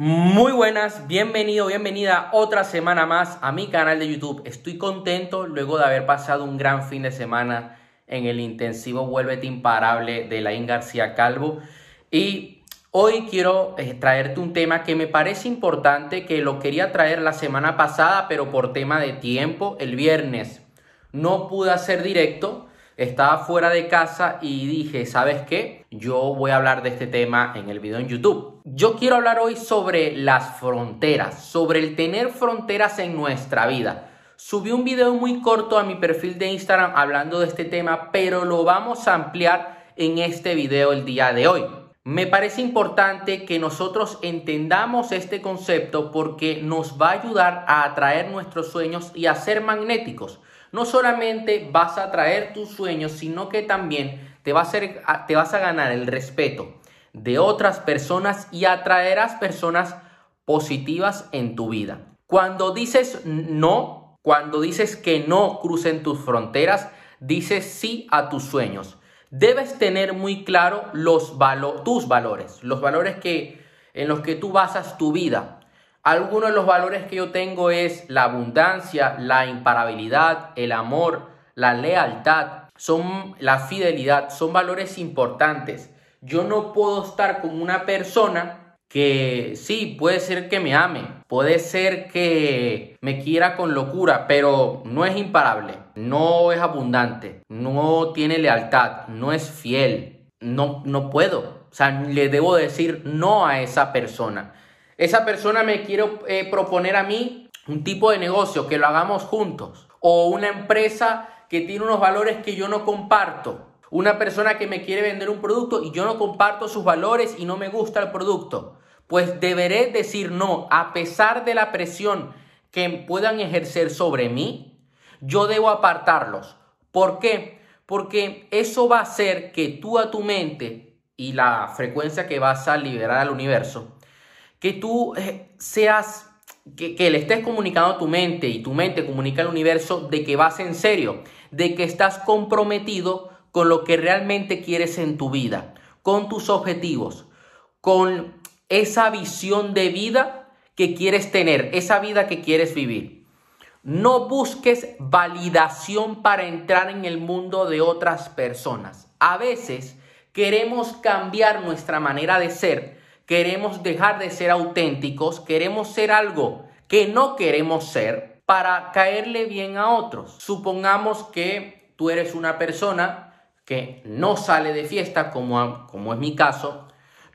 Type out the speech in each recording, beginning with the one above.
Muy buenas, bienvenido, bienvenida otra semana más a mi canal de YouTube. Estoy contento luego de haber pasado un gran fin de semana en el intensivo Vuélvete Imparable de Laín García Calvo. Y hoy quiero eh, traerte un tema que me parece importante, que lo quería traer la semana pasada, pero por tema de tiempo, el viernes no pude hacer directo estaba fuera de casa y dije, ¿sabes qué? Yo voy a hablar de este tema en el video en YouTube. Yo quiero hablar hoy sobre las fronteras, sobre el tener fronteras en nuestra vida. Subí un video muy corto a mi perfil de Instagram hablando de este tema, pero lo vamos a ampliar en este video el día de hoy. Me parece importante que nosotros entendamos este concepto porque nos va a ayudar a atraer nuestros sueños y a ser magnéticos no solamente vas a atraer tus sueños, sino que también te, a te vas a ganar el respeto de otras personas y atraerás personas positivas en tu vida. Cuando dices no, cuando dices que no crucen tus fronteras, dices sí a tus sueños. Debes tener muy claro tus valores, los valores que, en los que tú basas tu vida. Algunos de los valores que yo tengo es la abundancia, la imparabilidad, el amor, la lealtad, son la fidelidad, son valores importantes. Yo no puedo estar con una persona que sí, puede ser que me ame, puede ser que me quiera con locura, pero no es imparable, no es abundante, no tiene lealtad, no es fiel, no, no puedo. O sea, le debo decir no a esa persona. Esa persona me quiere eh, proponer a mí un tipo de negocio que lo hagamos juntos. O una empresa que tiene unos valores que yo no comparto. Una persona que me quiere vender un producto y yo no comparto sus valores y no me gusta el producto. Pues deberé decir no, a pesar de la presión que puedan ejercer sobre mí, yo debo apartarlos. ¿Por qué? Porque eso va a hacer que tú a tu mente y la frecuencia que vas a liberar al universo que tú eh, seas, que, que, le estés comunicando a tu mente y tu mente comunica al universo de que vas en serio, de que estás comprometido con lo que realmente quieres en tu vida, con tus objetivos, con esa visión de vida que quieres tener, esa vida que quieres vivir. No busques validación para entrar en el mundo de otras personas. A veces queremos cambiar nuestra manera de ser queremos dejar de ser auténticos, queremos ser algo que no queremos ser para caerle bien a otros. Supongamos que tú eres una persona que no sale de fiesta, como, como es mi caso,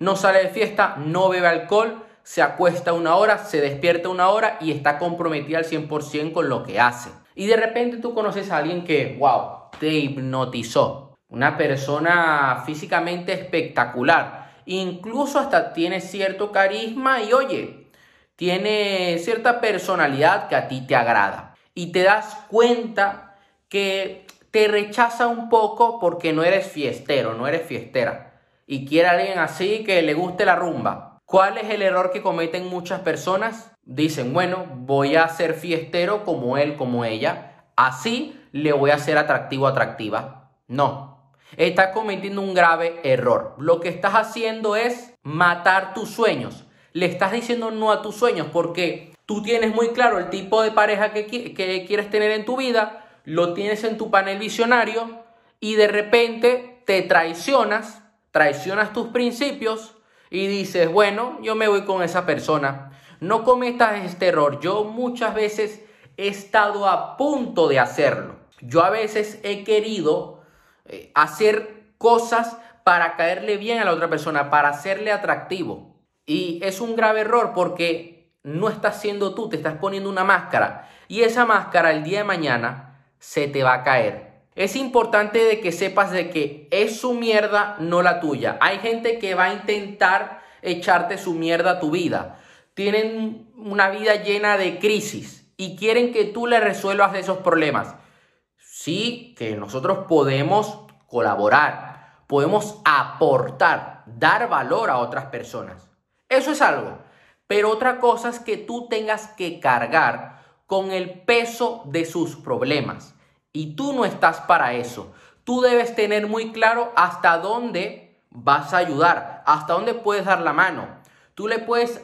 no sale de fiesta, no bebe alcohol, se acuesta una hora, se despierta una hora y está comprometida al 100% con lo que hace. Y de repente tú conoces a alguien que, wow, te hipnotizó. Una persona físicamente espectacular incluso hasta tiene cierto carisma y oye, tiene cierta personalidad que a ti te agrada. Y te das cuenta que te rechaza un poco porque no eres fiestero, no eres fiestera. Y quiere alguien así que le guste la rumba. ¿Cuál es el error que cometen muchas personas? Dicen, bueno, voy a ser fiestero como él, como ella. Así le voy a ser atractivo, atractiva. No, estás cometiendo un grave error. Lo que estás haciendo es matar tus sueños. Le estás diciendo no a tus sueños porque tú tienes muy claro el tipo de pareja que, que quieres tener en tu vida, lo tienes en tu panel visionario y de repente te traicionas, traicionas tus principios y dices, bueno, yo me voy con esa persona. No cometas este error. Yo muchas veces he estado a punto de hacerlo. Yo a veces he querido eh, hacer cosas para caerle bien a la otra persona, para hacerle atractivo. Y es un grave error porque no estás siendo tú, te estás poniendo una máscara. Y esa máscara el día de mañana se te va a caer. Es importante de que sepas de que es su mierda, no la tuya. Hay gente que va a intentar echarte su mierda a tu vida. Tienen una vida llena de crisis y quieren que tú le resuelvas esos problemas sí que nosotros podemos colaborar, podemos aportar, dar valor a otras personas. Eso es algo. Pero otra cosa es que tú tengas que cargar con el peso de sus problemas. Y tú no estás para eso. Tú debes tener muy claro hasta dónde vas a ayudar, hasta dónde puedes dar la mano. Tú le puedes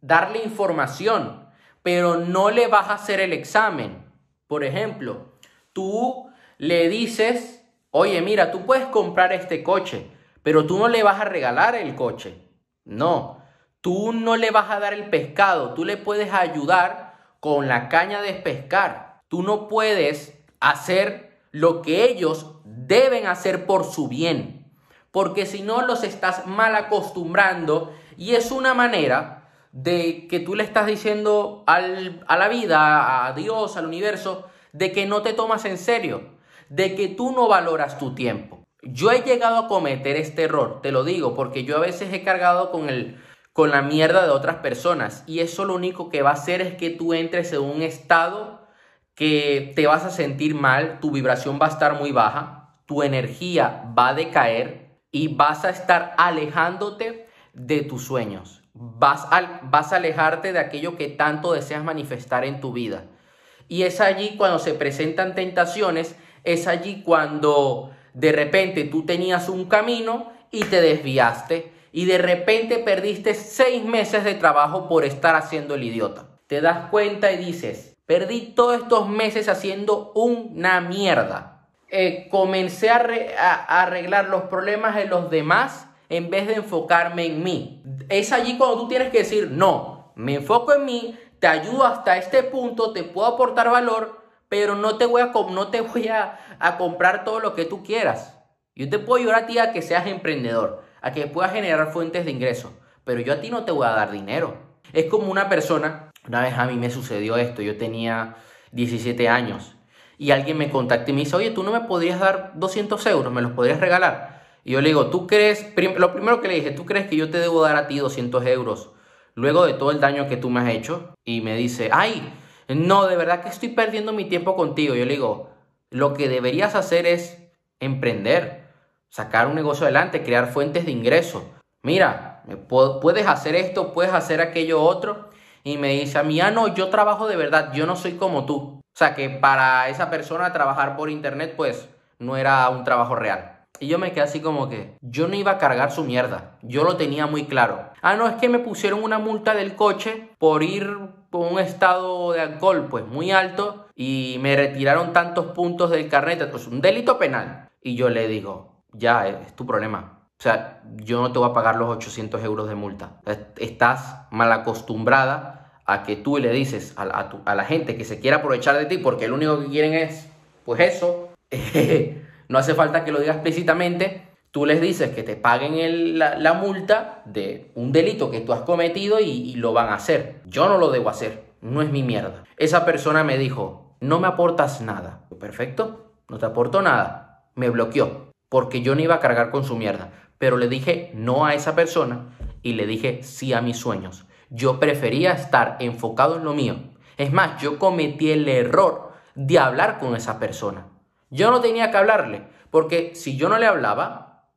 darle información, pero no le vas a hacer el examen. Por ejemplo, tú le dices, oye, mira, tú puedes comprar este coche, pero tú no le vas a regalar el coche. No, tú no le vas a dar el pescado, tú le puedes ayudar con la caña de pescar. Tú no puedes hacer lo que ellos deben hacer por su bien, porque si no los estás mal acostumbrando y es una manera de que tú le estás diciendo a la vida, a Dios, al universo, de que no te tomas en serio, de que tú no valoras tu tiempo. Yo he llegado a cometer este error, te lo digo, porque yo a veces he cargado con el con la mierda de otras personas y eso lo único que va a hacer es que tú entres en un estado que te vas a sentir mal, tu vibración va a estar muy baja, tu energía va a decaer y vas a estar alejándote de tus sueños. Vas a, vas a alejarte de aquello que tanto deseas manifestar en tu vida. Y es allí cuando se presentan tentaciones, es allí cuando de repente tú tenías un camino y te desviaste y de repente perdiste seis meses de trabajo por estar haciendo el idiota. Te das cuenta y dices, perdí todos estos meses haciendo una mierda. Eh, comencé a, arreglar los problemas de los demás en vez de enfocarme en mí. Es allí cuando tú tienes que decir, no, me enfoco en mí, te ayudo hasta este punto, te puedo aportar valor, pero no te voy a, no te voy a, comprar todo lo que tú quieras. Yo te puedo ayudar a ti a que seas emprendedor, a que puedas generar fuentes de ingreso, pero yo a ti no te voy a dar dinero. Es como una persona, una vez a mí me sucedió esto, yo tenía 17 años y alguien me contactó y me dice, oye, tú no me podrías dar 200 euros, me los podrías regalar. Y yo le digo, ¿tú crees? lo primero que le dije, ¿tú crees que yo te debo dar a ti 200 euros luego de todo el daño que tú me has hecho? Y me dice, ay, no, de verdad que estoy perdiendo mi tiempo contigo. Yo le digo, lo que deberías hacer es emprender, sacar un negocio adelante, crear fuentes de ingreso. Mira, puedes hacer esto, puedes hacer aquello otro. Y me dice a mí, ah, no, yo trabajo de verdad, yo no soy como tú. O sea que para esa persona trabajar por internet, pues no era un trabajo real. Y yo me quedé así como que yo no iba a cargar su mierda. Yo lo tenía muy claro. Ah, no, es que me pusieron una multa del coche por ir con un estado de alcohol pues muy alto y me retiraron tantos puntos del carnet, pues un delito penal. Y yo le digo, ya, es tu problema. O sea, yo no te voy a pagar los 800 euros de multa. Estás mal acostumbrada a que tú le dices a, a, a la gente que se quiera aprovechar de ti porque lo único que quieren es, pues eso. No hace falta que lo digas explícitamente. Tú les dices que te paguen la, multa de un delito que tú has cometido y, lo van a hacer. Yo no lo debo hacer. No es mi mierda. Esa persona me dijo, no me aportas nada. Perfecto, no te aporto nada. Me bloqueó porque yo no iba a cargar con su mierda. Pero le dije no a esa persona y le dije sí a mis sueños. Yo prefería estar enfocado en lo mío. Es más, yo cometí el error de hablar con esa persona. Yo no tenía que hablarle, porque si yo no le hablaba,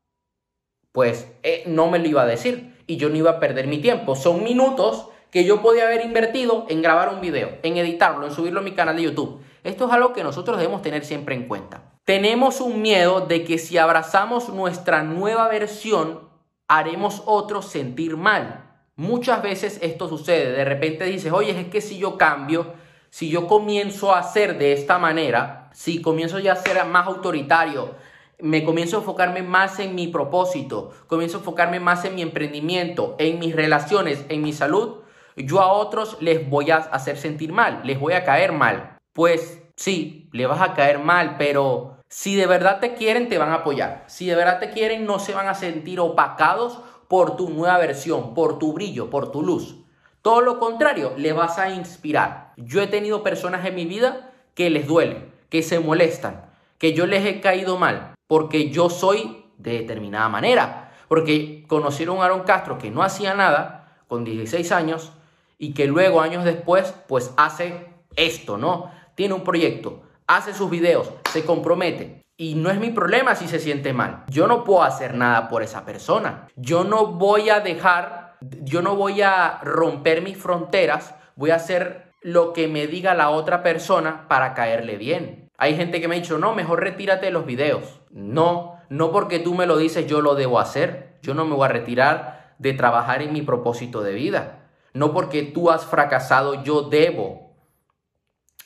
pues eh, no me lo iba a decir y yo no iba a perder mi tiempo. Son minutos que yo podía haber invertido en grabar un video, en editarlo, en subirlo a mi canal de YouTube. Esto es algo que nosotros debemos tener siempre en cuenta. Tenemos un miedo de que si abrazamos nuestra nueva versión, haremos otros sentir mal. Muchas veces esto sucede. De repente dices, oye, es que si yo cambio, si yo comienzo a hacer de esta manera, si comienzo ya a ser más autoritario, me comienzo a enfocarme más en mi propósito, comienzo a enfocarme más en mi emprendimiento, en mis relaciones, en mi salud, yo a otros les voy a hacer sentir mal, les voy a caer mal. Pues sí, le vas a caer mal, pero si de verdad te quieren, te van a apoyar. Si de verdad te quieren, no se van a sentir opacados por tu nueva versión, por tu brillo, por tu luz. Todo lo contrario, le vas a inspirar. Yo he tenido personas en mi vida que les duele, que se molestan, que yo les he caído mal, porque yo soy de determinada manera. Porque conocieron a Aaron Castro que no hacía nada con 16 años y que luego, años después, pues hace esto, ¿no? Tiene un proyecto, hace sus videos, se compromete. Y no es mi problema si se siente mal. Yo no puedo hacer nada por esa persona. Yo no voy a dejar yo no voy a romper mis fronteras, voy a hacer lo que me diga la otra persona para caerle bien. Hay gente que me ha dicho, no, mejor retírate de los videos. No, no porque tú me lo dices yo lo debo hacer. Yo no me voy a retirar de trabajar en mi propósito de vida. No porque tú has fracasado, yo debo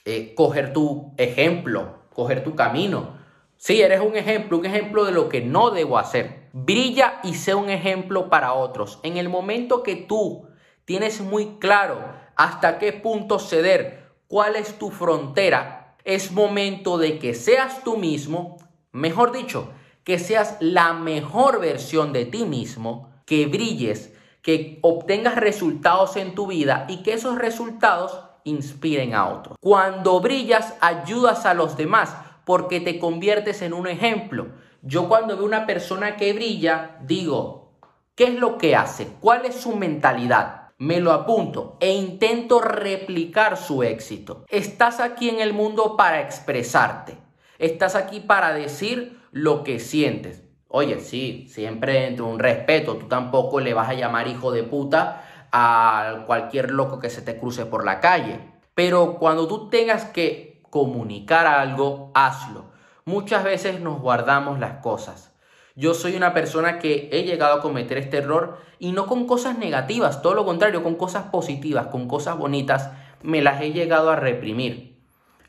eh, coger tu ejemplo, coger tu camino. Sí, eres un ejemplo, un ejemplo de lo que no debo hacer. Brilla y sé un ejemplo para otros. En el momento que tú tienes muy claro hasta qué punto ceder, cuál es tu frontera, es momento de que seas tú mismo, mejor dicho, que seas la mejor versión de ti mismo, que brilles, que obtengas resultados en tu vida y que esos resultados inspiren a otros. Cuando brillas, ayudas a los demás porque te conviertes en un ejemplo. Yo cuando veo una persona que brilla, digo, ¿qué es lo que hace? ¿Cuál es su mentalidad? Me lo apunto e intento replicar su éxito. Estás aquí en el mundo para expresarte. Estás aquí para decir lo que sientes. Oye, sí, siempre entre un respeto. Tú tampoco le vas a llamar hijo de puta a cualquier loco que se te cruce por la calle. Pero cuando tú tengas que comunicar algo, hazlo. Muchas veces nos guardamos las cosas. Yo soy una persona que he llegado a cometer este error y no con cosas negativas, todo lo contrario, con cosas positivas, con cosas bonitas, me las he llegado a reprimir.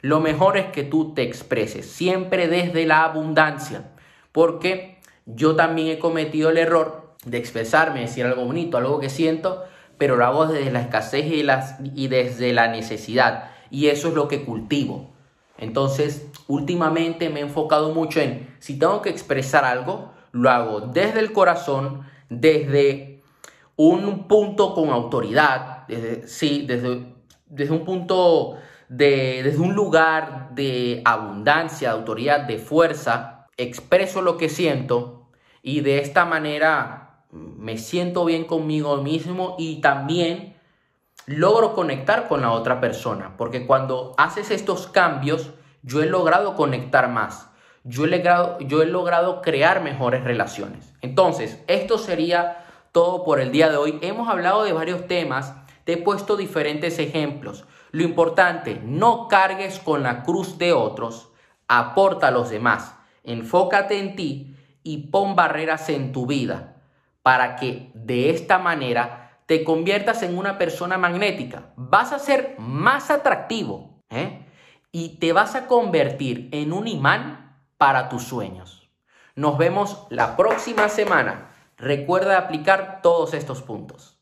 Lo mejor es que tú te expreses, siempre desde la abundancia, porque yo también he cometido el error de expresarme, decir algo bonito, algo que siento, pero lo hago desde la escasez y, las, y desde la necesidad. Y eso es lo que cultivo. Entonces, últimamente me he enfocado mucho en, si tengo que expresar algo, lo hago desde el corazón, desde un punto con autoridad, desde, sí, desde, desde un punto, de, desde un lugar de abundancia, de autoridad, de fuerza, expreso lo que siento y de esta manera me siento bien conmigo mismo y también logro conectar con la otra persona, porque cuando haces estos cambios, yo he logrado conectar más, yo he logrado, yo he logrado crear mejores relaciones. Entonces, esto sería todo por el día de hoy. Hemos hablado de varios temas, te he puesto diferentes ejemplos. Lo importante, no cargues con la cruz de otros, aporta a los demás, enfócate en ti y pon barreras en tu vida para que de esta manera te conviertas en una persona magnética. Vas a ser más atractivo ¿eh? y te vas a convertir en un imán para tus sueños. Nos vemos la próxima semana. Recuerda aplicar todos estos puntos.